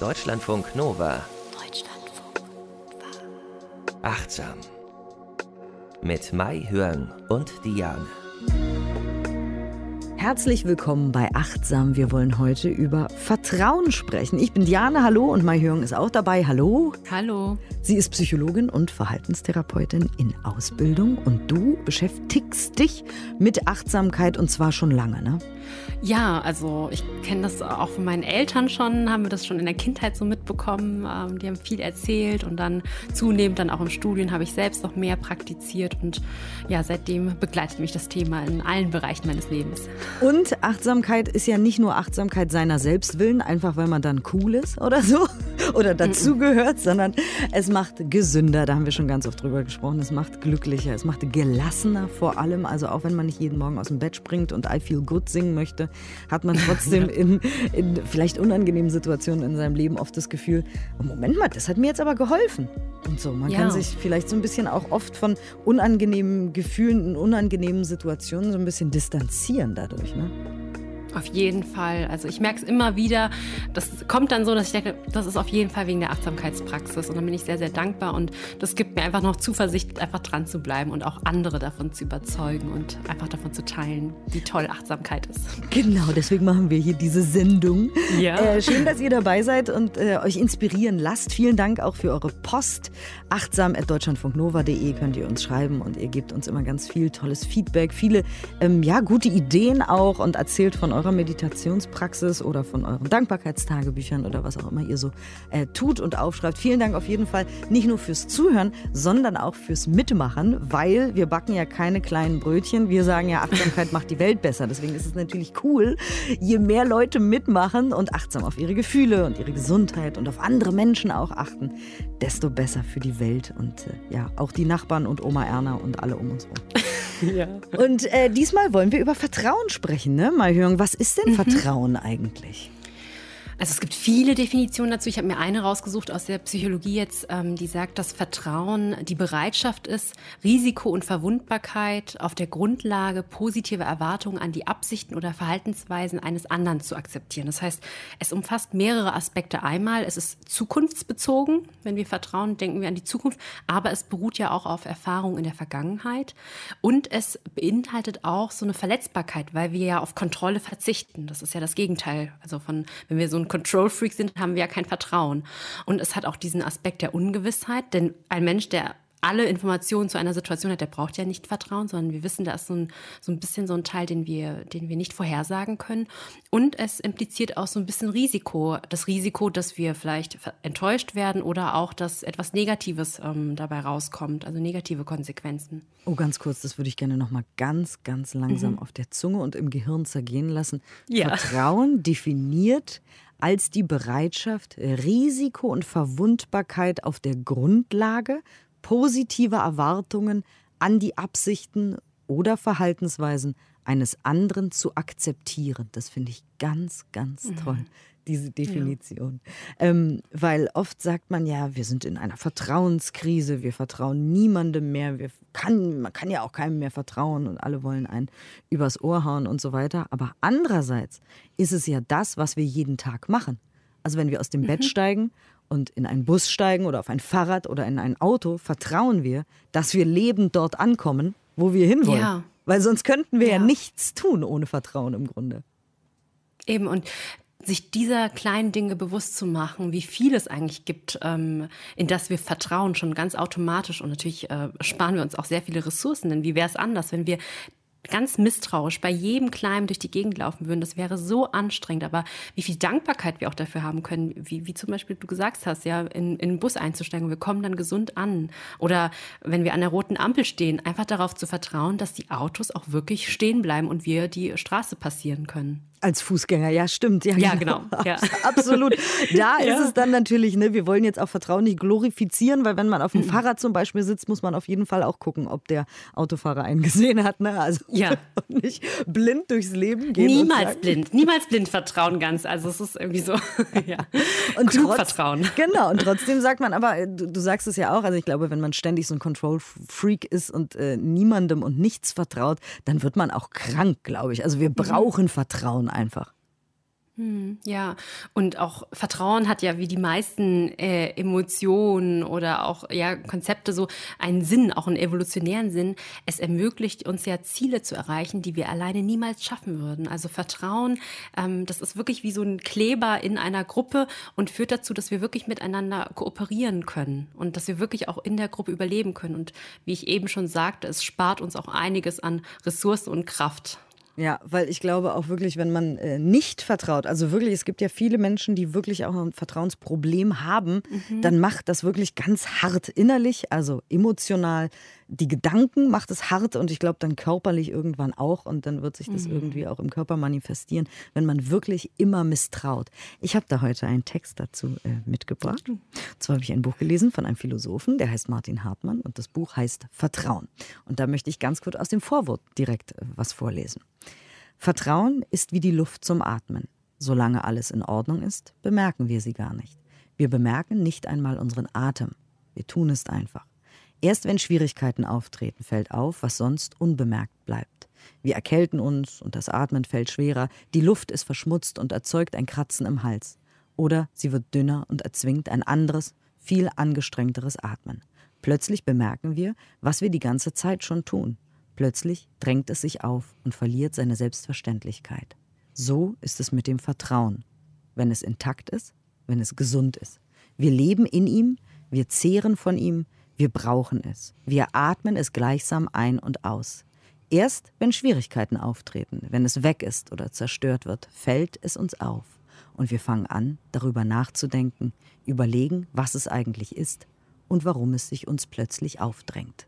Deutschlandfunk Nova. Deutschlandfunk Nova. Achtsam. Mit Mai Hörn und Diane. Herzlich willkommen bei Achtsam. Wir wollen heute über Vertrauen sprechen. Ich bin Diane, hallo, und Mai Hörn ist auch dabei. Hallo. Hallo. Sie ist Psychologin und Verhaltenstherapeutin in Ausbildung und du beschäftigst dich mit Achtsamkeit und zwar schon lange, ne? Ja, also ich kenne das auch von meinen Eltern schon, haben wir das schon in der Kindheit so mitbekommen. Ähm, die haben viel erzählt und dann zunehmend dann auch im Studium habe ich selbst noch mehr praktiziert und ja, seitdem begleitet mich das Thema in allen Bereichen meines Lebens. Und Achtsamkeit ist ja nicht nur Achtsamkeit seiner selbst willen, einfach weil man dann cool ist oder so oder dazugehört, sondern es macht gesünder, da haben wir schon ganz oft drüber gesprochen, es macht glücklicher, es macht gelassener vor allem, also auch wenn man nicht jeden Morgen aus dem Bett springt und I feel good singen möchte, hat man trotzdem in, in vielleicht unangenehmen Situationen in seinem Leben oft das Gefühl, oh, Moment mal, das hat mir jetzt aber geholfen. Und so, man ja. kann sich vielleicht so ein bisschen auch oft von unangenehmen Gefühlen und unangenehmen Situationen so ein bisschen distanzieren dadurch. Ne? Auf jeden Fall. Also ich merke es immer wieder. Das kommt dann so, dass ich denke, das ist auf jeden Fall wegen der Achtsamkeitspraxis. Und dann bin ich sehr, sehr dankbar. Und das gibt mir einfach noch Zuversicht, einfach dran zu bleiben und auch andere davon zu überzeugen und einfach davon zu teilen, wie toll Achtsamkeit ist. Genau, deswegen machen wir hier diese Sendung. Ja. Äh, schön, dass ihr dabei seid und äh, euch inspirieren lasst. Vielen Dank auch für eure Post. Achtsam.deutschlandfunknova.de könnt ihr uns schreiben und ihr gebt uns immer ganz viel tolles Feedback, viele ähm, ja, gute Ideen auch und erzählt von eurer eurer Meditationspraxis oder von euren Dankbarkeitstagebüchern oder was auch immer ihr so äh, tut und aufschreibt. Vielen Dank auf jeden Fall nicht nur fürs Zuhören, sondern auch fürs Mitmachen, weil wir backen ja keine kleinen Brötchen. Wir sagen ja, Achtsamkeit macht die Welt besser. Deswegen ist es natürlich cool, je mehr Leute mitmachen und achtsam auf ihre Gefühle und ihre Gesundheit und auf andere Menschen auch achten, desto besser für die Welt und äh, ja, auch die Nachbarn und Oma Erna und alle um uns herum. Ja. Und äh, diesmal wollen wir über Vertrauen sprechen, ne? Mal hören, was ist denn mhm. Vertrauen eigentlich? Also es gibt viele Definitionen dazu. Ich habe mir eine rausgesucht aus der Psychologie jetzt, ähm, die sagt, dass Vertrauen die Bereitschaft ist, Risiko und Verwundbarkeit auf der Grundlage positiver Erwartungen an die Absichten oder Verhaltensweisen eines anderen zu akzeptieren. Das heißt, es umfasst mehrere Aspekte. Einmal, es ist zukunftsbezogen. Wenn wir vertrauen, denken wir an die Zukunft. Aber es beruht ja auch auf Erfahrungen in der Vergangenheit. Und es beinhaltet auch so eine Verletzbarkeit, weil wir ja auf Kontrolle verzichten. Das ist ja das Gegenteil. Also von, wenn wir so ein Control-Freak sind, haben wir ja kein Vertrauen. Und es hat auch diesen Aspekt der Ungewissheit, denn ein Mensch, der alle Informationen zu einer Situation hat, der braucht ja nicht Vertrauen, sondern wir wissen, da ist so ein, so ein bisschen so ein Teil, den wir, den wir nicht vorhersagen können. Und es impliziert auch so ein bisschen Risiko. Das Risiko, dass wir vielleicht enttäuscht werden oder auch, dass etwas Negatives ähm, dabei rauskommt, also negative Konsequenzen. Oh, ganz kurz, das würde ich gerne nochmal ganz, ganz langsam mhm. auf der Zunge und im Gehirn zergehen lassen. Ja. Vertrauen definiert als die Bereitschaft, Risiko und Verwundbarkeit auf der Grundlage positiver Erwartungen an die Absichten oder Verhaltensweisen eines anderen zu akzeptieren. Das finde ich ganz, ganz mhm. Diese Definition. Ja. Ähm, weil oft sagt man ja, wir sind in einer Vertrauenskrise, wir vertrauen niemandem mehr, wir kann, man kann ja auch keinem mehr vertrauen und alle wollen einen übers Ohr hauen und so weiter. Aber andererseits ist es ja das, was wir jeden Tag machen. Also wenn wir aus dem mhm. Bett steigen und in einen Bus steigen oder auf ein Fahrrad oder in ein Auto, vertrauen wir, dass wir lebend dort ankommen, wo wir hinwollen. Ja. Weil sonst könnten wir ja. ja nichts tun ohne Vertrauen im Grunde. Eben, und sich dieser kleinen Dinge bewusst zu machen, wie viel es eigentlich gibt, ähm, in das wir vertrauen, schon ganz automatisch. Und natürlich äh, sparen wir uns auch sehr viele Ressourcen, denn wie wäre es anders, wenn wir ganz misstrauisch bei jedem Kleinen durch die Gegend laufen würden. Das wäre so anstrengend. Aber wie viel Dankbarkeit wir auch dafür haben können, wie, wie zum Beispiel du gesagt hast, ja, in, in den Bus einzusteigen. Wir kommen dann gesund an. Oder wenn wir an der roten Ampel stehen, einfach darauf zu vertrauen, dass die Autos auch wirklich stehen bleiben und wir die Straße passieren können. Als Fußgänger, ja, stimmt. Ja, ja genau. Ja. Absolut. Da ja. ist es dann natürlich, ne, wir wollen jetzt auch Vertrauen nicht glorifizieren, weil wenn man auf dem mhm. Fahrrad zum Beispiel sitzt, muss man auf jeden Fall auch gucken, ob der Autofahrer einen gesehen hat. Ne? Also ja. nicht blind durchs Leben gehen. Niemals blind, niemals blind vertrauen ganz. Also es ist irgendwie so, ja. Und Klug trotz, vertrauen. Genau, und trotzdem sagt man, aber äh, du, du, sagst es ja auch, also ich glaube, wenn man ständig so ein Control-Freak ist und äh, niemandem und nichts vertraut, dann wird man auch krank, glaube ich. Also wir mhm. brauchen mhm. Vertrauen einfach. Hm, ja, und auch Vertrauen hat ja wie die meisten äh, Emotionen oder auch ja, Konzepte so einen Sinn, auch einen evolutionären Sinn. Es ermöglicht uns ja Ziele zu erreichen, die wir alleine niemals schaffen würden. Also Vertrauen, ähm, das ist wirklich wie so ein Kleber in einer Gruppe und führt dazu, dass wir wirklich miteinander kooperieren können und dass wir wirklich auch in der Gruppe überleben können. Und wie ich eben schon sagte, es spart uns auch einiges an Ressourcen und Kraft. Ja, weil ich glaube auch wirklich, wenn man äh, nicht vertraut, also wirklich, es gibt ja viele Menschen, die wirklich auch ein Vertrauensproblem haben, mhm. dann macht das wirklich ganz hart innerlich, also emotional. Die Gedanken macht es hart und ich glaube dann körperlich irgendwann auch und dann wird sich das mhm. irgendwie auch im Körper manifestieren, wenn man wirklich immer misstraut. Ich habe da heute einen Text dazu äh, mitgebracht. Und zwar habe ich ein Buch gelesen von einem Philosophen, der heißt Martin Hartmann und das Buch heißt Vertrauen. Und da möchte ich ganz kurz aus dem Vorwort direkt äh, was vorlesen. Vertrauen ist wie die Luft zum Atmen. Solange alles in Ordnung ist, bemerken wir sie gar nicht. Wir bemerken nicht einmal unseren Atem. Wir tun es einfach. Erst wenn Schwierigkeiten auftreten, fällt auf, was sonst unbemerkt bleibt. Wir erkälten uns und das Atmen fällt schwerer, die Luft ist verschmutzt und erzeugt ein Kratzen im Hals. Oder sie wird dünner und erzwingt ein anderes, viel angestrengteres Atmen. Plötzlich bemerken wir, was wir die ganze Zeit schon tun. Plötzlich drängt es sich auf und verliert seine Selbstverständlichkeit. So ist es mit dem Vertrauen, wenn es intakt ist, wenn es gesund ist. Wir leben in ihm, wir zehren von ihm, wir brauchen es. Wir atmen es gleichsam ein und aus. Erst wenn Schwierigkeiten auftreten, wenn es weg ist oder zerstört wird, fällt es uns auf. Und wir fangen an, darüber nachzudenken, überlegen, was es eigentlich ist und warum es sich uns plötzlich aufdrängt.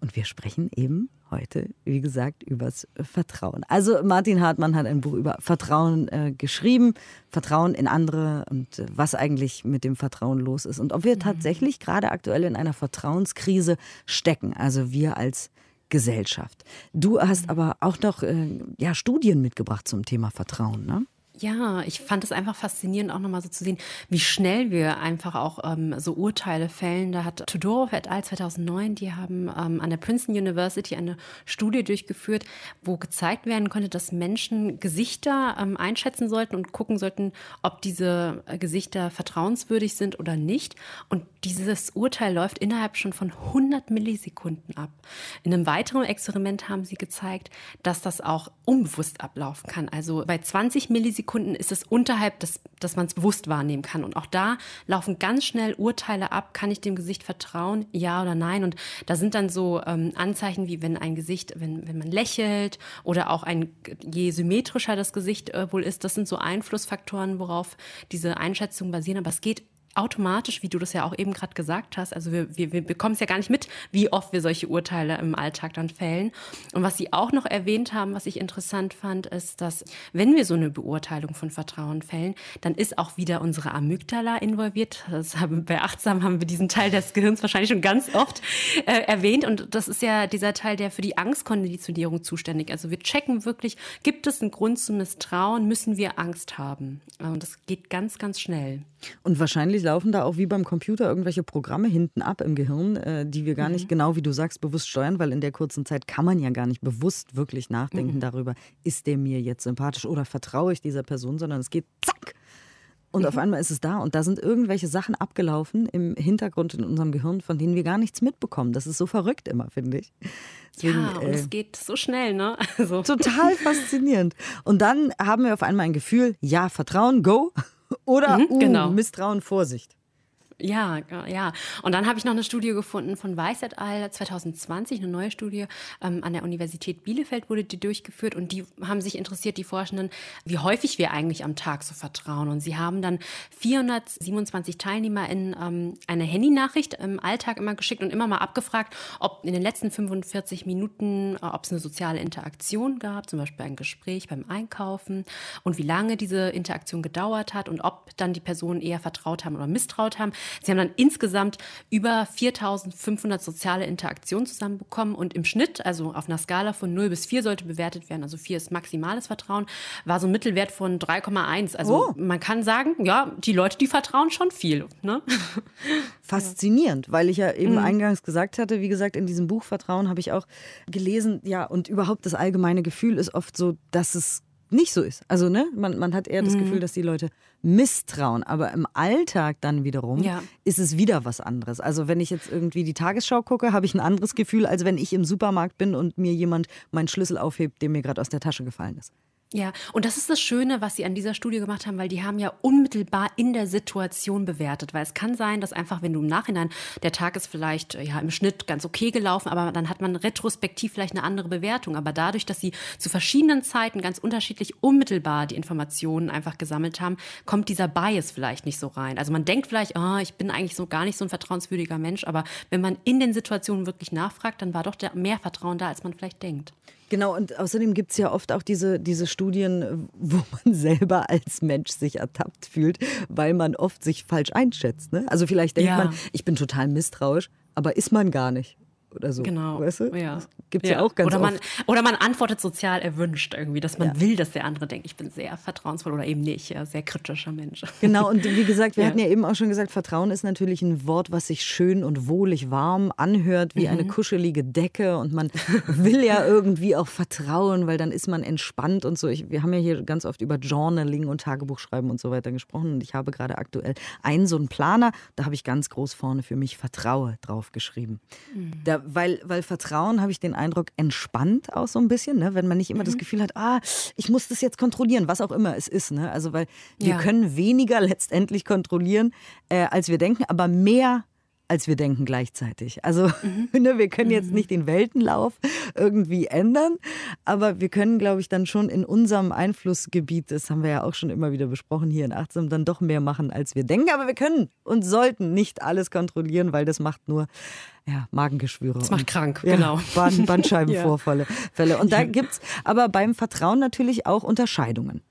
Und wir sprechen eben heute, wie gesagt, übers Vertrauen. Also Martin Hartmann hat ein Buch über Vertrauen äh, geschrieben, Vertrauen in andere und äh, was eigentlich mit dem Vertrauen los ist und ob wir mhm. tatsächlich gerade aktuell in einer Vertrauenskrise stecken, also wir als Gesellschaft. Du hast mhm. aber auch noch äh, ja, Studien mitgebracht zum Thema Vertrauen, ne? Ja, ich fand es einfach faszinierend, auch nochmal so zu sehen, wie schnell wir einfach auch ähm, so Urteile fällen. Da hat Tudorov et al. 2009, die haben ähm, an der Princeton University eine Studie durchgeführt, wo gezeigt werden konnte, dass Menschen Gesichter ähm, einschätzen sollten und gucken sollten, ob diese Gesichter vertrauenswürdig sind oder nicht. Und dieses Urteil läuft innerhalb schon von 100 Millisekunden ab. In einem weiteren Experiment haben sie gezeigt, dass das auch unbewusst ablaufen kann. Also bei 20 Millisekunden ist es unterhalb, des, dass man es bewusst wahrnehmen kann. Und auch da laufen ganz schnell Urteile ab. Kann ich dem Gesicht vertrauen? Ja oder nein? Und da sind dann so ähm, Anzeichen wie wenn ein Gesicht, wenn, wenn man lächelt oder auch ein, je symmetrischer das Gesicht äh, wohl ist, das sind so Einflussfaktoren, worauf diese Einschätzungen basieren. Aber es geht automatisch, wie du das ja auch eben gerade gesagt hast, also wir, wir, wir bekommen es ja gar nicht mit, wie oft wir solche Urteile im Alltag dann fällen. Und was sie auch noch erwähnt haben, was ich interessant fand, ist, dass wenn wir so eine Beurteilung von Vertrauen fällen, dann ist auch wieder unsere Amygdala involviert. Das haben, bei Achtsam haben wir diesen Teil des Gehirns wahrscheinlich schon ganz oft äh, erwähnt. Und das ist ja dieser Teil, der für die Angstkonditionierung zuständig ist. Also wir checken wirklich, gibt es einen Grund zum Misstrauen, müssen wir Angst haben. Und das geht ganz, ganz schnell. Und wahrscheinlich laufen da auch wie beim Computer irgendwelche Programme hinten ab im Gehirn, äh, die wir gar mhm. nicht genau, wie du sagst, bewusst steuern, weil in der kurzen Zeit kann man ja gar nicht bewusst wirklich nachdenken mhm. darüber, ist der mir jetzt sympathisch oder vertraue ich dieser Person, sondern es geht zack. Und mhm. auf einmal ist es da und da sind irgendwelche Sachen abgelaufen im Hintergrund in unserem Gehirn, von denen wir gar nichts mitbekommen. Das ist so verrückt immer, finde ich. Deswegen, ja, und äh, es geht so schnell, ne? Also. Total faszinierend. Und dann haben wir auf einmal ein Gefühl, ja, Vertrauen, go. Oder mhm, uh, genau. Misstrauen, Vorsicht. Ja, ja. Und dann habe ich noch eine Studie gefunden von Weiß et al. 2020, eine neue Studie ähm, an der Universität Bielefeld wurde die durchgeführt und die haben sich interessiert, die Forschenden, wie häufig wir eigentlich am Tag so vertrauen. Und sie haben dann 427 Teilnehmer in ähm, eine Handynachricht im Alltag immer geschickt und immer mal abgefragt, ob in den letzten 45 Minuten, äh, ob es eine soziale Interaktion gab, zum Beispiel ein Gespräch beim Einkaufen und wie lange diese Interaktion gedauert hat und ob dann die Personen eher vertraut haben oder misstraut haben. Sie haben dann insgesamt über 4500 soziale Interaktionen zusammenbekommen und im Schnitt, also auf einer Skala von 0 bis 4 sollte bewertet werden, also 4 ist maximales Vertrauen, war so ein Mittelwert von 3,1. Also oh. man kann sagen, ja, die Leute, die vertrauen schon viel. Ne? Faszinierend, weil ich ja eben mhm. eingangs gesagt hatte, wie gesagt, in diesem Buch Vertrauen habe ich auch gelesen, ja, und überhaupt das allgemeine Gefühl ist oft so, dass es nicht so ist. Also, ne, man, man hat eher das mhm. Gefühl, dass die Leute misstrauen. Aber im Alltag dann wiederum ja. ist es wieder was anderes. Also, wenn ich jetzt irgendwie die Tagesschau gucke, habe ich ein anderes Gefühl, als wenn ich im Supermarkt bin und mir jemand meinen Schlüssel aufhebt, der mir gerade aus der Tasche gefallen ist. Ja, und das ist das Schöne, was sie an dieser Studie gemacht haben, weil die haben ja unmittelbar in der Situation bewertet. Weil es kann sein, dass einfach, wenn du im Nachhinein, der Tag ist vielleicht ja im Schnitt ganz okay gelaufen, aber dann hat man retrospektiv vielleicht eine andere Bewertung. Aber dadurch, dass sie zu verschiedenen Zeiten ganz unterschiedlich unmittelbar die Informationen einfach gesammelt haben, kommt dieser Bias vielleicht nicht so rein. Also man denkt vielleicht, oh, ich bin eigentlich so gar nicht so ein vertrauenswürdiger Mensch, aber wenn man in den Situationen wirklich nachfragt, dann war doch mehr Vertrauen da, als man vielleicht denkt. Genau, und außerdem gibt es ja oft auch diese, diese Studien, wo man selber als Mensch sich ertappt fühlt, weil man oft sich falsch einschätzt. Ne? Also vielleicht denkt ja. man, ich bin total misstrauisch, aber ist man gar nicht oder so. Genau. Weißt du? Ja. Gibt es ja. ja. auch ganz oder man, oft. Oder man antwortet sozial erwünscht irgendwie, dass man ja. will, dass der andere denkt, ich bin sehr vertrauensvoll oder eben nicht, ja, sehr kritischer Mensch. Genau, und wie gesagt, wir ja. hatten ja eben auch schon gesagt, Vertrauen ist natürlich ein Wort, was sich schön und wohlig warm anhört, wie mhm. eine kuschelige Decke und man will ja irgendwie auch vertrauen, weil dann ist man entspannt und so. Ich, wir haben ja hier ganz oft über Journaling und Tagebuchschreiben und so weiter gesprochen und ich habe gerade aktuell einen so einen Planer, da habe ich ganz groß vorne für mich Vertraue drauf geschrieben. Mhm. Da weil, weil Vertrauen, habe ich den Eindruck, entspannt auch so ein bisschen, ne? wenn man nicht immer mhm. das Gefühl hat, ah, ich muss das jetzt kontrollieren, was auch immer es ist. Ne? Also, weil wir ja. können weniger letztendlich kontrollieren, äh, als wir denken, aber mehr als wir denken gleichzeitig. Also mhm. ne, wir können jetzt mhm. nicht den Weltenlauf irgendwie ändern, aber wir können, glaube ich, dann schon in unserem Einflussgebiet, das haben wir ja auch schon immer wieder besprochen hier in Achtsam, dann doch mehr machen, als wir denken. Aber wir können und sollten nicht alles kontrollieren, weil das macht nur ja, Magengeschwüre. Das macht krank, ja, genau. Bandscheibenvorfälle. ja. Und da gibt es aber beim Vertrauen natürlich auch Unterscheidungen.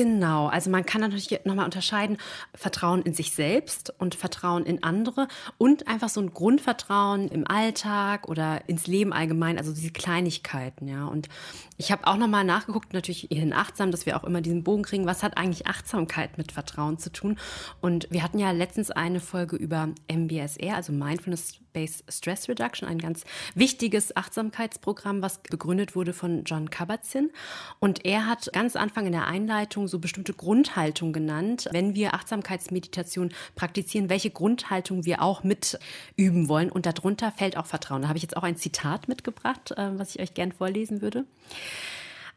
Genau, also man kann natürlich nochmal unterscheiden, Vertrauen in sich selbst und Vertrauen in andere und einfach so ein Grundvertrauen im Alltag oder ins Leben allgemein, also diese Kleinigkeiten, ja. Und ich habe auch nochmal nachgeguckt, natürlich in achtsam, dass wir auch immer diesen Bogen kriegen, was hat eigentlich Achtsamkeit mit Vertrauen zu tun? Und wir hatten ja letztens eine Folge über MBSR, also Mindfulness-Based Stress Reduction, ein ganz wichtiges Achtsamkeitsprogramm, was begründet wurde von John Kabat-Zinn. Und er hat ganz Anfang in der Einleitung so bestimmte Grundhaltung genannt, wenn wir Achtsamkeitsmeditation praktizieren, welche Grundhaltung wir auch mit üben wollen. Und darunter fällt auch Vertrauen. Da habe ich jetzt auch ein Zitat mitgebracht, äh, was ich euch gern vorlesen würde.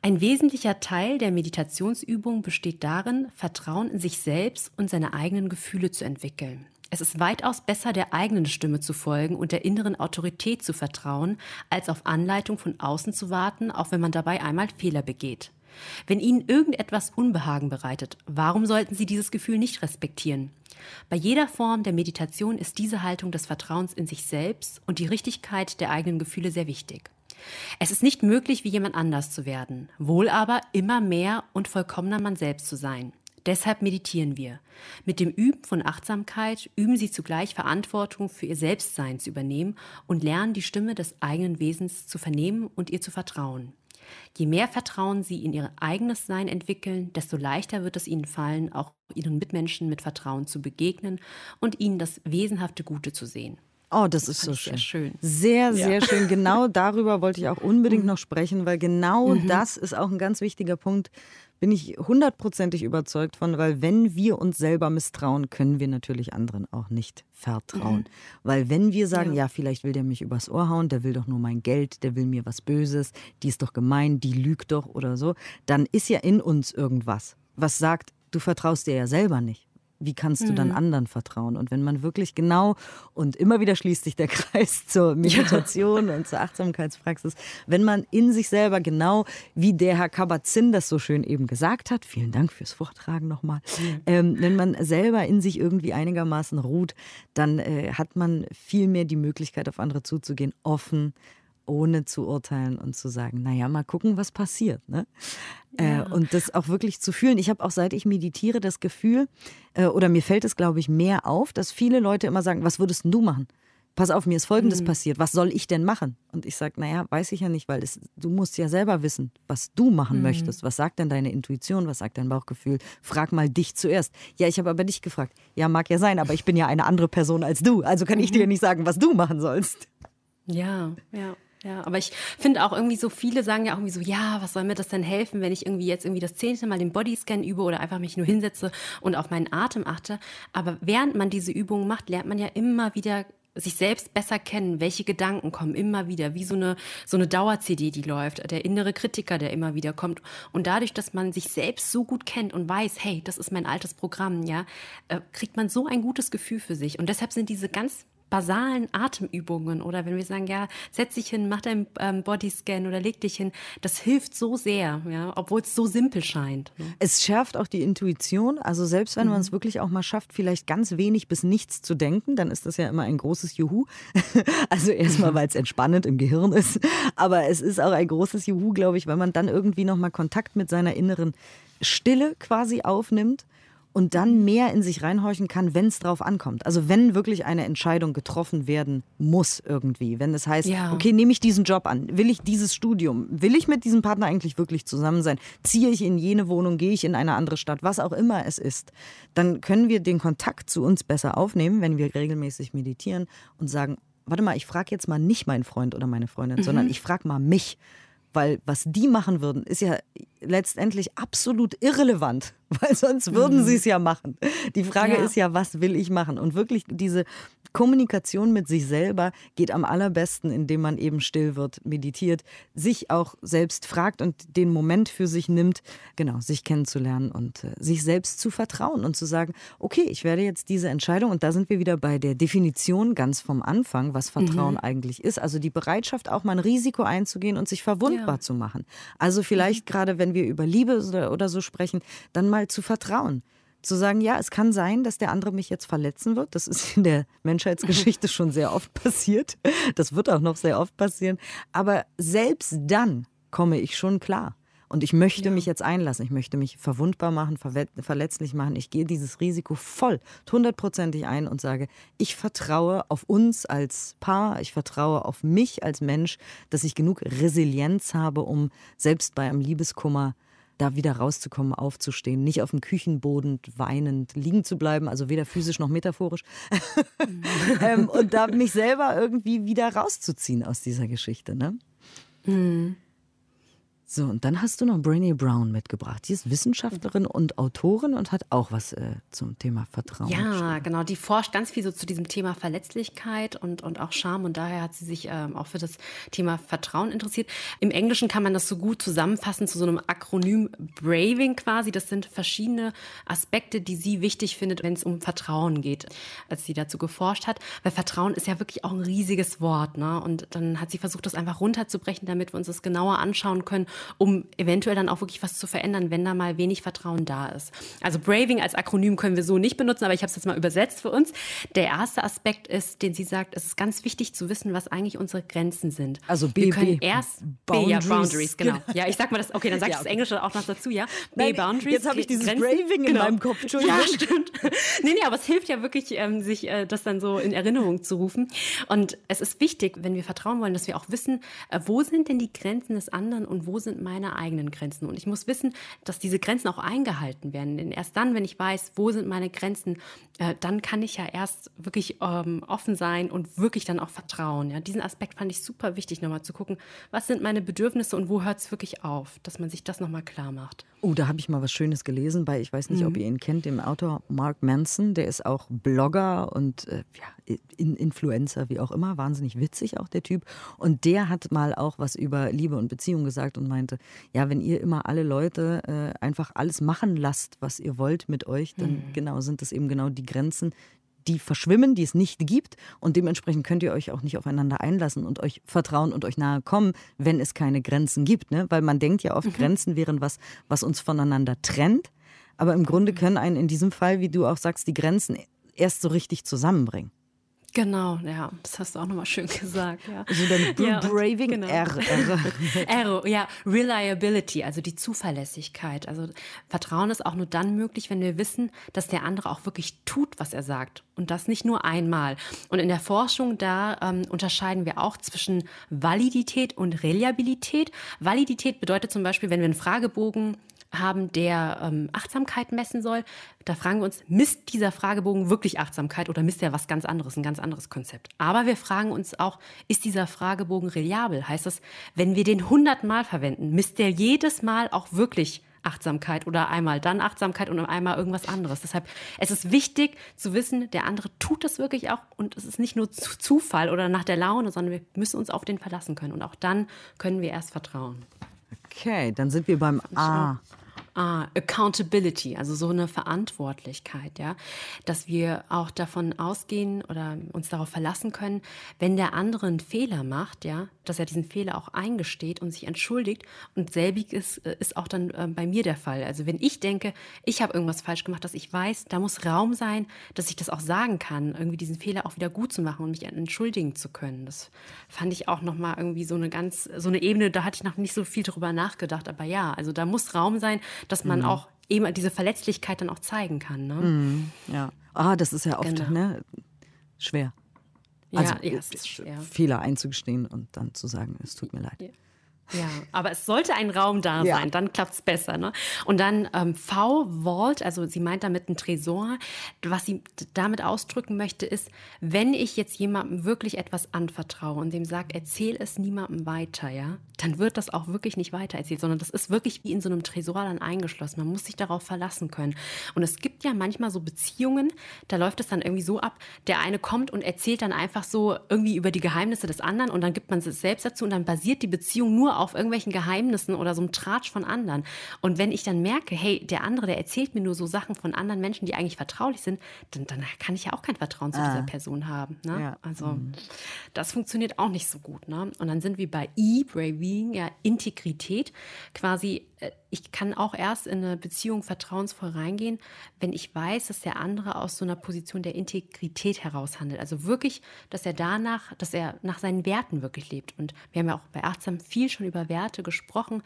Ein wesentlicher Teil der Meditationsübung besteht darin, Vertrauen in sich selbst und seine eigenen Gefühle zu entwickeln. Es ist weitaus besser, der eigenen Stimme zu folgen und der inneren Autorität zu vertrauen, als auf Anleitung von außen zu warten, auch wenn man dabei einmal Fehler begeht. Wenn Ihnen irgendetwas Unbehagen bereitet, warum sollten Sie dieses Gefühl nicht respektieren? Bei jeder Form der Meditation ist diese Haltung des Vertrauens in sich selbst und die Richtigkeit der eigenen Gefühle sehr wichtig. Es ist nicht möglich, wie jemand anders zu werden, wohl aber immer mehr und vollkommener man selbst zu sein. Deshalb meditieren wir. Mit dem Üben von Achtsamkeit üben Sie zugleich Verantwortung für Ihr Selbstsein zu übernehmen und lernen die Stimme des eigenen Wesens zu vernehmen und ihr zu vertrauen. Je mehr Vertrauen sie in ihr eigenes Sein entwickeln, desto leichter wird es ihnen fallen, auch ihren Mitmenschen mit Vertrauen zu begegnen und ihnen das wesenhafte Gute zu sehen. Oh, das, das ist so schön. Sehr, schön. sehr, sehr ja. schön. Genau darüber wollte ich auch unbedingt mhm. noch sprechen, weil genau mhm. das ist auch ein ganz wichtiger Punkt, bin ich hundertprozentig überzeugt von, weil wenn wir uns selber misstrauen, können wir natürlich anderen auch nicht vertrauen. Mhm. Weil wenn wir sagen, ja. ja. vielleicht will der mich übers Ohr hauen, der will doch nur mein Geld, der will mir was Böses, die ist doch gemein, die lügt doch oder so, dann ist ja in uns irgendwas, was sagt, du vertraust dir ja selber nicht wie kannst du dann mhm. anderen vertrauen? Und wenn man wirklich genau und immer wieder schließt sich der Kreis zur Meditation ja. und zur Achtsamkeitspraxis, wenn man in sich selber genau, wie der Herr Kabat-Zinn das so schön eben gesagt hat, vielen Dank fürs Vortragen nochmal, mhm. ähm, wenn man selber in sich irgendwie einigermaßen ruht, dann äh, hat man viel mehr die Möglichkeit, auf andere zuzugehen, offen, ohne zu urteilen und zu sagen, naja, mal gucken, was passiert. Ne? Äh, ja. Äh, und das auch wirklich zu fühlen. Ich habe auch seit ich meditiere das Gefühl, äh, oder mir fällt es, glaube ich, mehr auf, dass viele Leute immer sagen, was würdest du machen? Pass auf, mir ist Folgendes mhm. passiert. Was soll ich denn machen? Und ich sage, naja, weiß ich ja nicht, weil es, du musst ja selber wissen, was du machen mhm. möchtest. Was sagt denn deine Intuition? Was sagt dein Bauchgefühl? Frag mal dich zuerst. Ja, ich habe aber dich gefragt. Ja, mag ja sein, aber ich bin ja eine andere Person als du. Also kann ich dir mhm. nicht sagen, was du machen sollst. Ja, ja. Ja, aber ich finde auch irgendwie so viele sagen ja auch irgendwie so, ja, was soll mir das denn helfen, wenn ich irgendwie jetzt irgendwie das zehnte Mal den Bodyscan übe oder einfach mich nur hinsetze und auf meinen Atem achte. Aber während man diese Übungen macht, lernt man ja immer wieder sich selbst besser kennen, welche Gedanken kommen immer wieder, wie so eine, so eine Dauer-CD, die läuft, der innere Kritiker, der immer wieder kommt. Und dadurch, dass man sich selbst so gut kennt und weiß, hey, das ist mein altes Programm, ja, äh, kriegt man so ein gutes Gefühl für sich. Und deshalb sind diese ganz basalen Atemübungen oder wenn wir sagen, ja, setz dich hin, mach deinen ähm, Bodyscan oder leg dich hin, das hilft so sehr, ja, obwohl es so simpel scheint. Ne? Es schärft auch die Intuition, also selbst wenn mhm. man es wirklich auch mal schafft, vielleicht ganz wenig bis nichts zu denken, dann ist das ja immer ein großes Juhu. also erstmal, weil es entspannend im Gehirn ist, aber es ist auch ein großes Juhu, glaube ich, weil man dann irgendwie noch mal Kontakt mit seiner inneren Stille quasi aufnimmt und dann mehr in sich reinhorchen kann, wenn es drauf ankommt. Also wenn wirklich eine Entscheidung getroffen werden muss irgendwie. Wenn es heißt, ja. okay, nehme ich diesen Job an, will ich dieses Studium, will ich mit diesem Partner eigentlich wirklich zusammen sein, ziehe ich in jene Wohnung, gehe ich in eine andere Stadt, was auch immer es ist, dann können wir den Kontakt zu uns besser aufnehmen, wenn wir regelmäßig meditieren und sagen, warte mal, ich frage jetzt mal nicht meinen Freund oder meine Freundin, mhm. sondern ich frage mal mich. Weil was die machen würden, ist ja letztendlich absolut irrelevant, weil sonst würden mhm. sie es ja machen. Die Frage ja. ist ja, was will ich machen? Und wirklich diese Kommunikation mit sich selber geht am allerbesten, indem man eben still wird, meditiert, sich auch selbst fragt und den Moment für sich nimmt, genau, sich kennenzulernen und äh, sich selbst zu vertrauen und zu sagen, okay, ich werde jetzt diese Entscheidung, und da sind wir wieder bei der Definition ganz vom Anfang, was Vertrauen mhm. eigentlich ist. Also die Bereitschaft, auch mal ein Risiko einzugehen und sich verwundbar ja. zu machen. Also vielleicht mhm. gerade, wenn wir über Liebe oder so sprechen, dann mal zu vertrauen zu sagen, ja, es kann sein, dass der andere mich jetzt verletzen wird. Das ist in der Menschheitsgeschichte schon sehr oft passiert. Das wird auch noch sehr oft passieren. Aber selbst dann komme ich schon klar. Und ich möchte ja. mich jetzt einlassen. Ich möchte mich verwundbar machen, verletzlich machen. Ich gehe dieses Risiko voll, hundertprozentig ein und sage, ich vertraue auf uns als Paar, ich vertraue auf mich als Mensch, dass ich genug Resilienz habe, um selbst bei einem Liebeskummer da wieder rauszukommen, aufzustehen, nicht auf dem Küchenboden weinend liegen zu bleiben, also weder physisch noch metaphorisch. Mhm. ähm, und da mich selber irgendwie wieder rauszuziehen aus dieser Geschichte. Ne? Mhm. So, und dann hast du noch Brainy Brown mitgebracht. Die ist Wissenschaftlerin und Autorin und hat auch was äh, zum Thema Vertrauen. Ja, geschrieben. genau. Die forscht ganz viel so zu diesem Thema Verletzlichkeit und, und auch Scham. Und daher hat sie sich ähm, auch für das Thema Vertrauen interessiert. Im Englischen kann man das so gut zusammenfassen zu so einem Akronym Braving quasi. Das sind verschiedene Aspekte, die sie wichtig findet, wenn es um Vertrauen geht, als sie dazu geforscht hat. Weil Vertrauen ist ja wirklich auch ein riesiges Wort. Ne? Und dann hat sie versucht, das einfach runterzubrechen, damit wir uns das genauer anschauen können um eventuell dann auch wirklich was zu verändern, wenn da mal wenig Vertrauen da ist. Also Braving als Akronym können wir so nicht benutzen, aber ich habe es jetzt mal übersetzt für uns. Der erste Aspekt ist, den sie sagt, es ist ganz wichtig zu wissen, was eigentlich unsere Grenzen sind. Also B, wir können B, erst Boundaries. B, ja, Boundaries, genau. Ja, ich sag mal das, okay, dann sagst du ja, das Englische auch noch dazu, ja. B, Nein, Boundaries. Jetzt habe ich dieses Grenzen. Braving in genau. meinem Kopf, Entschuldigung. Ja, stimmt. nee, nee, aber es hilft ja wirklich, ähm, sich äh, das dann so in Erinnerung zu rufen. Und es ist wichtig, wenn wir vertrauen wollen, dass wir auch wissen, äh, wo sind denn die Grenzen des anderen und wo sind meine eigenen Grenzen. Und ich muss wissen, dass diese Grenzen auch eingehalten werden. Denn erst dann, wenn ich weiß, wo sind meine Grenzen, äh, dann kann ich ja erst wirklich ähm, offen sein und wirklich dann auch vertrauen. Ja? Diesen Aspekt fand ich super wichtig, nochmal zu gucken, was sind meine Bedürfnisse und wo hört es wirklich auf, dass man sich das nochmal klar macht. Oh, da habe ich mal was Schönes gelesen bei, ich weiß nicht, mhm. ob ihr ihn kennt, dem Autor Mark Manson. Der ist auch Blogger und äh, ja, Influencer, wie auch immer. Wahnsinnig witzig auch der Typ. Und der hat mal auch was über Liebe und Beziehung gesagt und meinte, ja, wenn ihr immer alle Leute äh, einfach alles machen lasst, was ihr wollt mit euch, dann mhm. genau sind das eben genau die Grenzen, die verschwimmen, die es nicht gibt. Und dementsprechend könnt ihr euch auch nicht aufeinander einlassen und euch vertrauen und euch nahe kommen, wenn es keine Grenzen gibt. Ne? Weil man denkt ja oft, mhm. Grenzen wären was, was uns voneinander trennt. Aber im Grunde mhm. können einen in diesem Fall, wie du auch sagst, die Grenzen erst so richtig zusammenbringen. Genau, ja, das hast du auch nochmal schön gesagt. Ja. Also dann ja, Braving genau. R. R, ja, Reliability, also die Zuverlässigkeit. Also Vertrauen ist auch nur dann möglich, wenn wir wissen, dass der andere auch wirklich tut, was er sagt. Und das nicht nur einmal. Und in der Forschung, da ähm, unterscheiden wir auch zwischen Validität und Reliabilität. Validität bedeutet zum Beispiel, wenn wir einen Fragebogen haben, der ähm, Achtsamkeit messen soll. Da fragen wir uns, misst dieser Fragebogen wirklich Achtsamkeit oder misst er was ganz anderes, ein ganz anderes Konzept? Aber wir fragen uns auch, ist dieser Fragebogen reliabel? Heißt das, wenn wir den 100 Mal verwenden, misst der jedes Mal auch wirklich Achtsamkeit oder einmal dann Achtsamkeit und einmal irgendwas anderes. Deshalb es ist wichtig zu wissen, der andere tut das wirklich auch und es ist nicht nur Zufall oder nach der Laune, sondern wir müssen uns auf den verlassen können und auch dann können wir erst vertrauen. Okay, dann sind wir beim A. Ah, Accountability, also so eine Verantwortlichkeit, ja, dass wir auch davon ausgehen oder uns darauf verlassen können, wenn der andere einen Fehler macht, ja, dass er diesen Fehler auch eingesteht und sich entschuldigt und selbig ist, äh, ist auch dann äh, bei mir der Fall. Also wenn ich denke, ich habe irgendwas falsch gemacht, dass ich weiß, da muss Raum sein, dass ich das auch sagen kann, irgendwie diesen Fehler auch wieder gut zu machen und mich entschuldigen zu können. Das fand ich auch nochmal irgendwie so eine ganz, so eine Ebene, da hatte ich noch nicht so viel drüber nachgedacht, aber ja, also da muss Raum sein, dass man mhm. auch eben diese Verletzlichkeit dann auch zeigen kann. Ne? Mhm. Ja. Ah, das ist ja oft genau. ne, schwer. Also, ja, ja, es ist schwer. Fehler einzugestehen und dann zu sagen, es tut mir leid. Ja. Aber es sollte ein Raum da ja. sein, dann klappt es besser. Ne? Und dann ähm, V-Vault, also sie meint damit ein Tresor. Was sie damit ausdrücken möchte, ist, wenn ich jetzt jemandem wirklich etwas anvertraue und dem sage, erzähl es niemandem weiter, ja, dann wird das auch wirklich nicht weiter erzählt, sondern das ist wirklich wie in so einem Tresor dann eingeschlossen. Man muss sich darauf verlassen können. Und es gibt ja manchmal so Beziehungen, da läuft es dann irgendwie so ab, der eine kommt und erzählt dann einfach so irgendwie über die Geheimnisse des anderen und dann gibt man es selbst dazu und dann basiert die Beziehung nur auf irgendwelchen Geheimnissen oder so einem Tratsch von anderen. Und wenn ich dann merke, hey, der andere, der erzählt mir nur so Sachen von anderen Menschen, die eigentlich vertraulich sind, dann, dann kann ich ja auch kein Vertrauen zu ah. dieser Person haben. Ne? Ja. Also mhm. das funktioniert auch nicht so gut. Ne? Und dann sind wir bei E, Brave Being, ja, Integrität, quasi ich kann auch erst in eine Beziehung vertrauensvoll reingehen, wenn ich weiß, dass der andere aus so einer Position der Integrität heraus handelt. Also wirklich, dass er danach, dass er nach seinen Werten wirklich lebt. Und wir haben ja auch bei Achtsam viel schon über Werte gesprochen,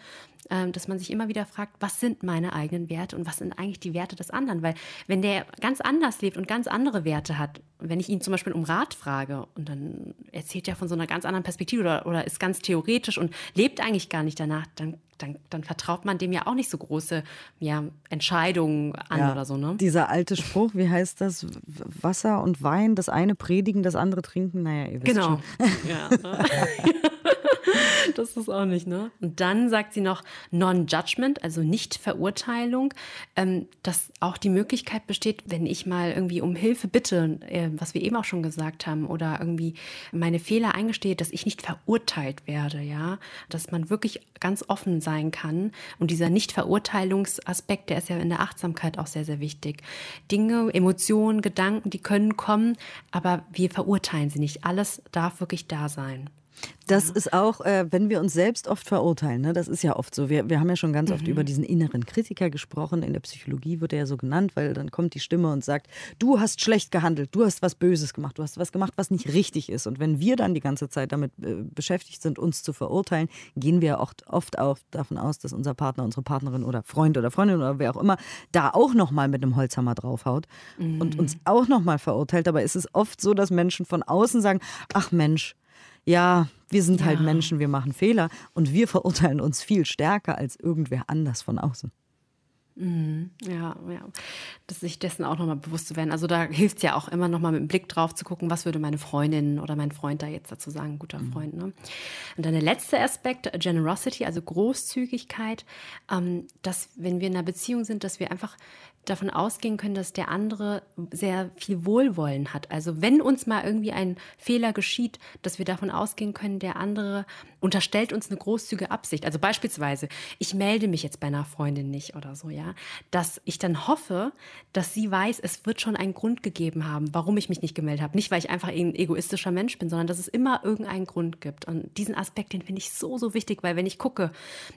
ähm, dass man sich immer wieder fragt, was sind meine eigenen Werte und was sind eigentlich die Werte des anderen? Weil wenn der ganz anders lebt und ganz andere Werte hat, wenn ich ihn zum Beispiel um Rat frage und dann erzählt er von so einer ganz anderen Perspektive oder, oder ist ganz theoretisch und lebt eigentlich gar nicht danach, dann dann, dann, vertraut man dem ja auch nicht so große ja, Entscheidungen an ja, oder so. Ne? Dieser alte Spruch, wie heißt das? Wasser und Wein, das eine predigen, das andere trinken. Naja, ihr wisst genau. schon. Ja. das ist auch nicht, ne? Und dann sagt sie noch Non-Judgment, also Nicht-Verurteilung, ähm, dass auch die Möglichkeit besteht, wenn ich mal irgendwie um Hilfe bitte, äh, was wir eben auch schon gesagt haben, oder irgendwie meine Fehler eingestehe, dass ich nicht verurteilt werde, ja? Dass man wirklich ganz offen sein kann. Und dieser Nicht-Verurteilungsaspekt, der ist ja in der Achtsamkeit auch sehr, sehr wichtig. Dinge, Emotionen, Gedanken, die können kommen, aber wir verurteilen sie nicht. Alles darf wirklich da sein. Das ist auch, äh, wenn wir uns selbst oft verurteilen, ne? das ist ja oft so. Wir, wir haben ja schon ganz mhm. oft über diesen inneren Kritiker gesprochen. In der Psychologie wird er ja so genannt, weil dann kommt die Stimme und sagt, du hast schlecht gehandelt, du hast was Böses gemacht, du hast was gemacht, was nicht richtig ist. Und wenn wir dann die ganze Zeit damit äh, beschäftigt sind, uns zu verurteilen, gehen wir oft, oft auch davon aus, dass unser Partner, unsere Partnerin oder Freund oder Freundin oder wer auch immer da auch nochmal mit einem Holzhammer draufhaut mhm. und uns auch nochmal verurteilt. Aber es ist oft so, dass Menschen von außen sagen, ach Mensch, ja, wir sind halt ja. halt Menschen, wir machen Fehler und wir verurteilen uns viel stärker als irgendwer anders von außen. Mhm. Ja, ja, dass sich dessen auch nochmal bewusst zu werden. Also da hilft es ja auch immer nochmal mit dem Blick drauf zu gucken, was würde meine Freundin oder mein Freund da jetzt dazu sagen, guter mhm. Freund. Ne? Und dann der letzte Aspekt, Generosity, also Großzügigkeit, ähm, dass wenn wir in einer Beziehung sind, dass wir einfach davon ausgehen können, dass der andere sehr viel Wohlwollen hat. Also wenn uns mal irgendwie ein Fehler geschieht, dass wir davon ausgehen können, der andere unterstellt uns eine großzügige Absicht. Also beispielsweise, ich melde mich jetzt bei einer Freundin nicht oder so, ja, dass ich dann hoffe, dass sie weiß, es wird schon einen Grund gegeben haben, warum ich mich nicht gemeldet habe. Nicht, weil ich einfach ein egoistischer Mensch bin, sondern dass es immer irgendeinen Grund gibt. Und diesen Aspekt, den finde ich so, so wichtig, weil wenn ich gucke,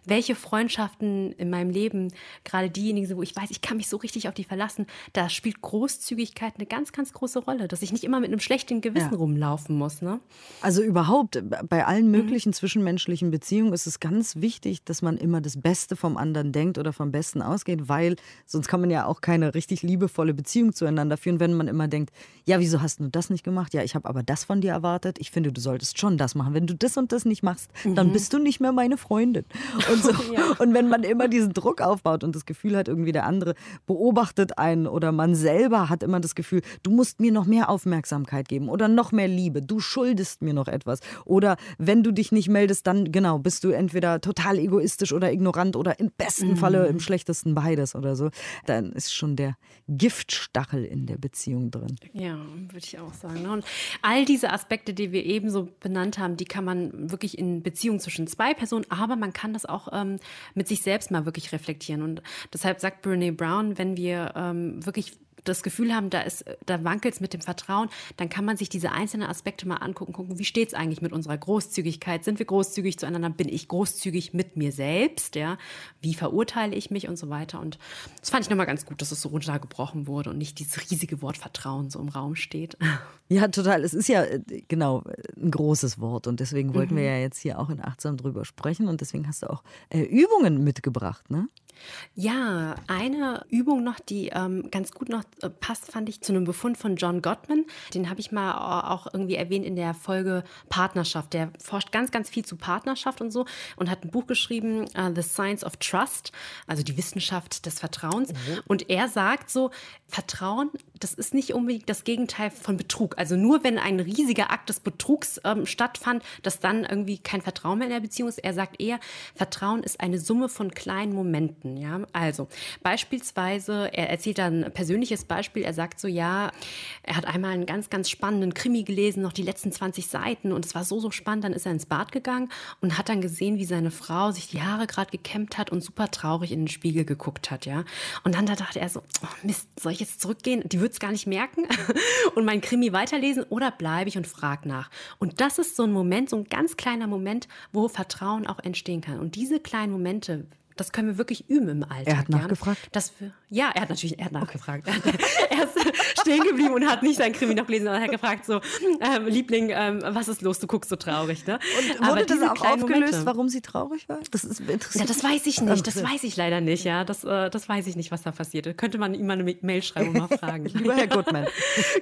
welche Freundschaften in meinem Leben, gerade diejenigen sind, wo ich weiß, ich kann mich so richtig auf die verlassen, da spielt Großzügigkeit eine ganz, ganz große Rolle, dass ich nicht immer mit einem schlechten Gewissen ja. rumlaufen muss. Ne? Also überhaupt, bei allen möglichen mhm. zwischenmenschlichen Beziehungen ist es ganz wichtig, dass man immer das Beste vom anderen denkt oder vom Besten ausgeht geht, weil sonst kann man ja auch keine richtig liebevolle Beziehung zueinander führen, wenn man immer denkt, ja, wieso hast du das nicht gemacht? Ja, ich habe aber das von dir erwartet. Ich finde, du solltest schon das machen. Wenn du das und das nicht machst, mhm. dann bist du nicht mehr meine Freundin. Und, so. ja. und wenn man immer diesen Druck aufbaut und das Gefühl hat, irgendwie der andere beobachtet einen oder man selber hat immer das Gefühl, du musst mir noch mehr Aufmerksamkeit geben oder noch mehr Liebe, du schuldest mir noch etwas. Oder wenn du dich nicht meldest, dann genau, bist du entweder total egoistisch oder ignorant oder im besten mhm. Falle im schlechtesten beides oder so. Dann ist schon der Giftstachel in der Beziehung drin. Ja, würde ich auch sagen. Ne? Und all diese Aspekte, die wir eben so benannt haben, die kann man wirklich in Beziehungen zwischen zwei Personen, aber man kann das auch ähm, mit sich selbst mal wirklich reflektieren. Und deshalb sagt Brene Brown, wenn wir ähm, wirklich das Gefühl haben, da, ist, da wankelt es mit dem Vertrauen, dann kann man sich diese einzelnen Aspekte mal angucken, gucken, wie steht es eigentlich mit unserer Großzügigkeit? Sind wir großzügig zueinander? Bin ich großzügig mit mir selbst? Ja? Wie verurteile ich mich und so weiter? Und das fand ich nochmal ganz gut, dass es so runtergebrochen wurde und nicht dieses riesige Wort Vertrauen so im Raum steht. Ja, total. Es ist ja äh, genau ein großes Wort und deswegen wollten mhm. wir ja jetzt hier auch in Achtsam drüber sprechen und deswegen hast du auch äh, Übungen mitgebracht, ne? Ja, eine Übung noch, die ähm, ganz gut noch äh, passt, fand ich zu einem Befund von John Gottman. Den habe ich mal auch irgendwie erwähnt in der Folge Partnerschaft. Der forscht ganz, ganz viel zu Partnerschaft und so und hat ein Buch geschrieben, uh, The Science of Trust, also die Wissenschaft des Vertrauens. Mhm. Und er sagt so, Vertrauen, das ist nicht unbedingt das Gegenteil von Betrug. Also nur wenn ein riesiger Akt des Betrugs ähm, stattfand, dass dann irgendwie kein Vertrauen mehr in der Beziehung ist. Er sagt eher, Vertrauen ist eine Summe von kleinen Momenten. Ja, also beispielsweise, er erzählt dann ein persönliches Beispiel. Er sagt so, ja, er hat einmal einen ganz, ganz spannenden Krimi gelesen, noch die letzten 20 Seiten und es war so, so spannend. Dann ist er ins Bad gegangen und hat dann gesehen, wie seine Frau sich die Haare gerade gekämmt hat und super traurig in den Spiegel geguckt hat. Ja, und dann da dachte er so, oh Mist, soll ich jetzt zurückgehen? Die wird es gar nicht merken und mein Krimi weiterlesen oder bleibe ich und frage nach? Und das ist so ein Moment, so ein ganz kleiner Moment, wo Vertrauen auch entstehen kann. Und diese kleinen Momente das können wir wirklich üben im Alltag. Er hat nachgefragt? Ja, dass wir, ja er hat natürlich er hat nachgefragt. Okay. er ist stehen geblieben und hat nicht sein Krimi noch gelesen, sondern hat gefragt so, ähm, Liebling, ähm, was ist los? Du guckst so traurig. Ne? Und wurde das auch aufgelöst, Momente, warum sie traurig war? Das ist interessant. Ja, das weiß ich nicht. Das weiß ich leider nicht. Ja, das, äh, das weiß ich nicht, was da passiert. Könnte man ihm mal eine Mail schreiben und mal fragen. Lieber Herr Goodman.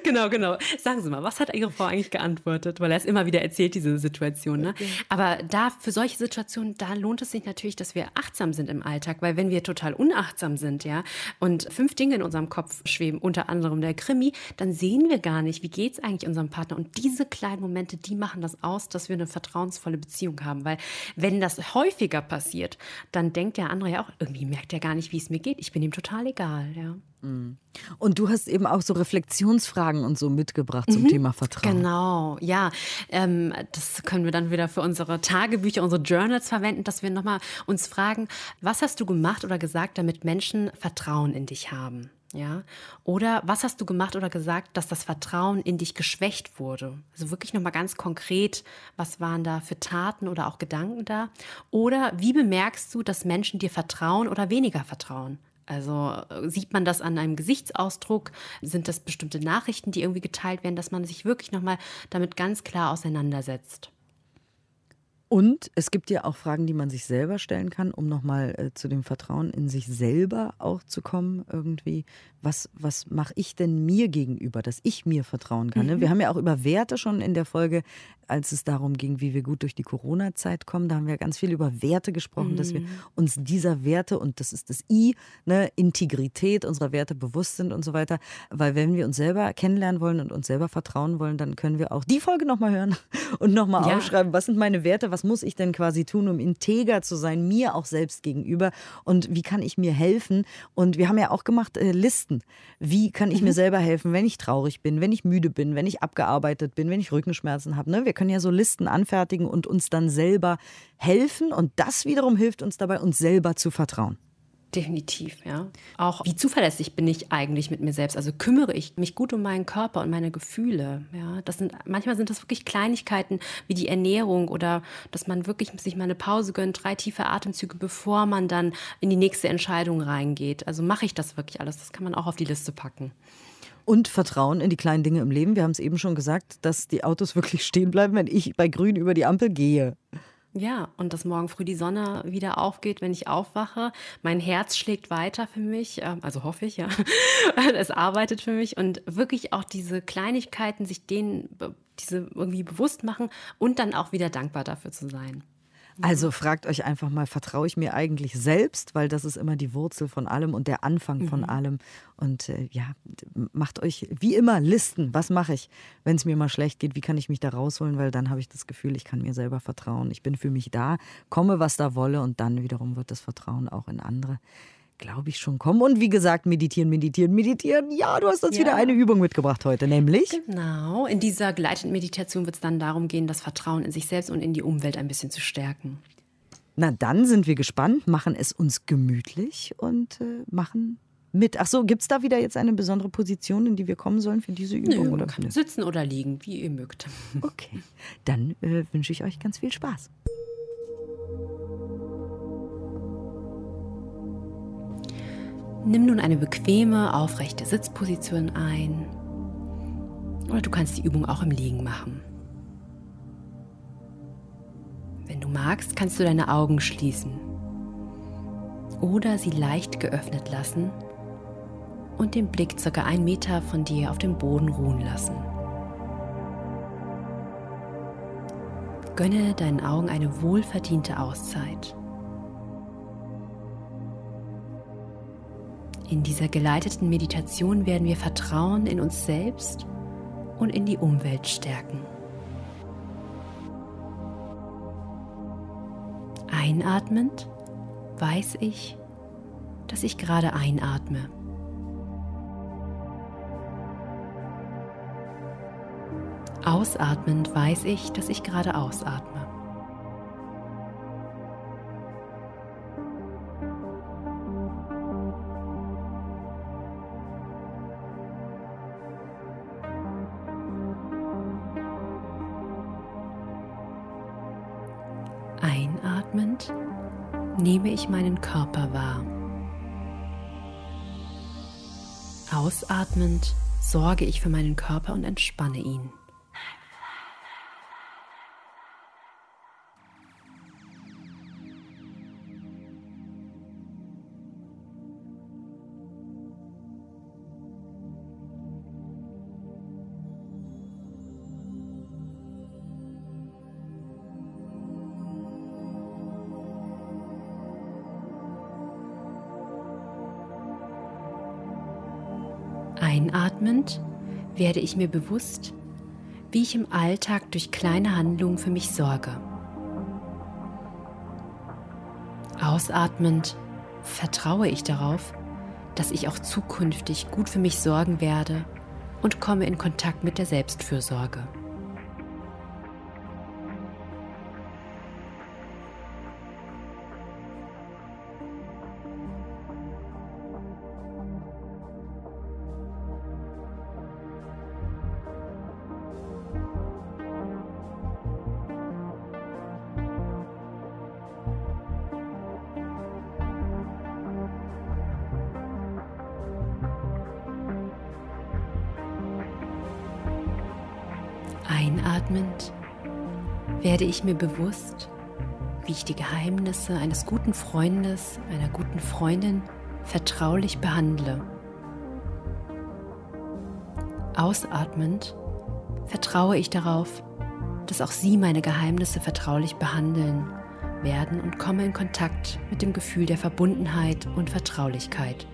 genau, genau. Sagen Sie mal, was hat Ihre Frau eigentlich geantwortet? Weil er es immer wieder erzählt, diese Situation. Ne? Okay. Aber da, für solche Situationen, da lohnt es sich natürlich, dass wir achtsam sind im Alltag. Weil wenn wir total unachtsam sind, ja, und fünf Dinge in unserem Kopf schweben, unter anderem der Krimi, dann sehen wir gar nicht, wie geht es eigentlich unserem Partner. Und diese kleinen Momente, die machen das aus, dass wir eine vertrauensvolle Beziehung haben. Weil wenn das häufiger passiert, dann denkt der andere ja auch, irgendwie merkt er gar nicht, wie es mir geht. Ich bin ihm total egal, ja. Mhm. Und du hast eben auch so Reflexionsfragen und so mitgebracht zum mhm. Thema Vertrauen. Genau, ja. Ähm, das können wir dann wieder für unsere Tagebücher, unsere Journals verwenden, dass wir nochmal uns fragen, was hast du gemacht oder gesagt, damit Menschen Vertrauen in dich haben? Ja, oder was hast du gemacht oder gesagt, dass das Vertrauen in dich geschwächt wurde? Also wirklich nochmal ganz konkret, was waren da für Taten oder auch Gedanken da? Oder wie bemerkst du, dass Menschen dir vertrauen oder weniger vertrauen? Also äh, sieht man das an einem Gesichtsausdruck? Sind das bestimmte Nachrichten, die irgendwie geteilt werden, dass man sich wirklich nochmal damit ganz klar auseinandersetzt? Und es gibt ja auch Fragen, die man sich selber stellen kann, um nochmal äh, zu dem Vertrauen in sich selber auch zu kommen. Irgendwie, was, was mache ich denn mir gegenüber, dass ich mir vertrauen kann? Ne? Mhm. Wir haben ja auch über Werte schon in der Folge, als es darum ging, wie wir gut durch die Corona-Zeit kommen. Da haben wir ganz viel über Werte gesprochen, mhm. dass wir mhm. uns dieser Werte, und das ist das I, ne, Integrität unserer Werte bewusst sind und so weiter. Weil wenn wir uns selber kennenlernen wollen und uns selber vertrauen wollen, dann können wir auch die Folge nochmal hören und nochmal ja. aufschreiben, was sind meine Werte, was muss ich denn quasi tun, um integer zu sein, mir auch selbst gegenüber und wie kann ich mir helfen? Und wir haben ja auch gemacht äh, Listen. Wie kann ich mhm. mir selber helfen, wenn ich traurig bin, wenn ich müde bin, wenn ich abgearbeitet bin, wenn ich Rückenschmerzen habe? Ne? Wir können ja so Listen anfertigen und uns dann selber helfen. Und das wiederum hilft uns dabei, uns selber zu vertrauen. Definitiv, ja. Auch wie zuverlässig bin ich eigentlich mit mir selbst? Also kümmere ich mich gut um meinen Körper und meine Gefühle? Ja, das sind manchmal sind das wirklich Kleinigkeiten wie die Ernährung oder dass man wirklich sich mal eine Pause gönnt, drei tiefe Atemzüge, bevor man dann in die nächste Entscheidung reingeht. Also mache ich das wirklich alles? Das kann man auch auf die Liste packen. Und Vertrauen in die kleinen Dinge im Leben. Wir haben es eben schon gesagt, dass die Autos wirklich stehen bleiben, wenn ich bei Grün über die Ampel gehe. Ja, und dass morgen früh die Sonne wieder aufgeht, wenn ich aufwache. Mein Herz schlägt weiter für mich, ähm, also hoffe ich, ja. es arbeitet für mich und wirklich auch diese Kleinigkeiten, sich denen diese irgendwie bewusst machen und dann auch wieder dankbar dafür zu sein. Also fragt euch einfach mal, vertraue ich mir eigentlich selbst, weil das ist immer die Wurzel von allem und der Anfang von mhm. allem. Und äh, ja, macht euch wie immer Listen. Was mache ich, wenn es mir mal schlecht geht? Wie kann ich mich da rausholen? Weil dann habe ich das Gefühl, ich kann mir selber vertrauen. Ich bin für mich da, komme, was da wolle und dann wiederum wird das Vertrauen auch in andere glaube ich, schon kommen. Und wie gesagt, meditieren, meditieren, meditieren. Ja, du hast uns ja. wieder eine Übung mitgebracht heute, nämlich. Genau. In dieser geleiteten Meditation wird es dann darum gehen, das Vertrauen in sich selbst und in die Umwelt ein bisschen zu stärken. Na, dann sind wir gespannt, machen es uns gemütlich und äh, machen mit. Ach so, gibt es da wieder jetzt eine besondere Position, in die wir kommen sollen für diese Übung? Nö, oder? Kann sitzen oder liegen, wie ihr mögt. Okay, dann äh, wünsche ich euch ganz viel Spaß. Nimm nun eine bequeme, aufrechte Sitzposition ein. Oder du kannst die Übung auch im Liegen machen. Wenn du magst, kannst du deine Augen schließen oder sie leicht geöffnet lassen und den Blick circa einen Meter von dir auf dem Boden ruhen lassen. Gönne deinen Augen eine wohlverdiente Auszeit. In dieser geleiteten Meditation werden wir Vertrauen in uns selbst und in die Umwelt stärken. Einatmend weiß ich, dass ich gerade einatme. Ausatmend weiß ich, dass ich gerade ausatme. Körper wahr. Ausatmend sorge ich für meinen Körper und entspanne ihn. Werde ich mir bewusst, wie ich im Alltag durch kleine Handlungen für mich sorge. Ausatmend vertraue ich darauf, dass ich auch zukünftig gut für mich sorgen werde und komme in Kontakt mit der Selbstfürsorge. Einatmend werde ich mir bewusst, wie ich die Geheimnisse eines guten Freundes, einer guten Freundin vertraulich behandle. Ausatmend vertraue ich darauf, dass auch Sie meine Geheimnisse vertraulich behandeln werden und komme in Kontakt mit dem Gefühl der Verbundenheit und Vertraulichkeit.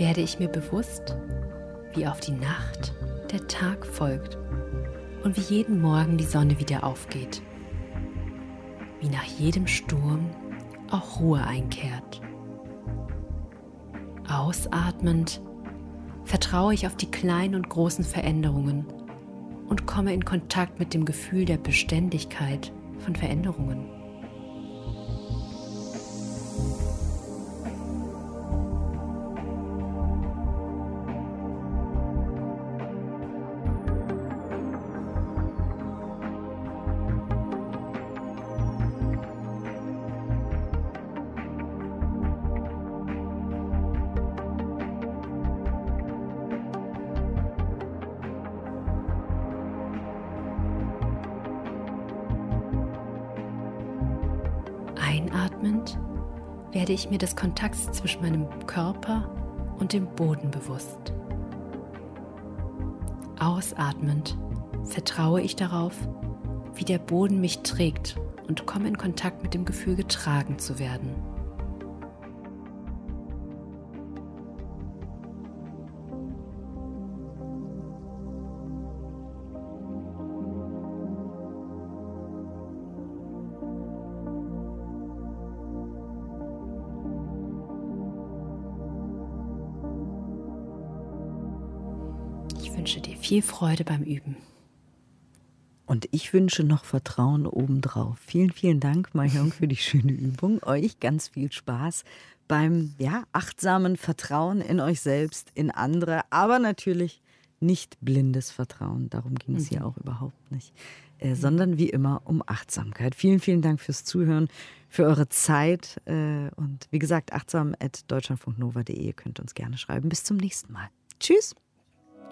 Werde ich mir bewusst, wie auf die Nacht der Tag folgt und wie jeden Morgen die Sonne wieder aufgeht. Wie nach jedem Sturm auch Ruhe einkehrt. Ausatmend vertraue ich auf die kleinen und großen Veränderungen und komme in Kontakt mit dem Gefühl der Beständigkeit von Veränderungen. Werde ich mir des Kontakts zwischen meinem Körper und dem Boden bewusst. Ausatmend vertraue ich darauf, wie der Boden mich trägt und komme in Kontakt mit dem Gefühl, getragen zu werden. Viel Freude beim Üben. Und ich wünsche noch Vertrauen obendrauf. Vielen, vielen Dank, Mahjong, für die schöne Übung. Euch ganz viel Spaß beim ja, achtsamen Vertrauen in euch selbst, in andere, aber natürlich nicht blindes Vertrauen. Darum ging es mhm. hier auch überhaupt nicht. Äh, sondern wie immer um Achtsamkeit. Vielen, vielen Dank fürs Zuhören, für eure Zeit. Äh, und wie gesagt, achtsam at deutschlandfunknova.de. Ihr könnt uns gerne schreiben. Bis zum nächsten Mal. Tschüss.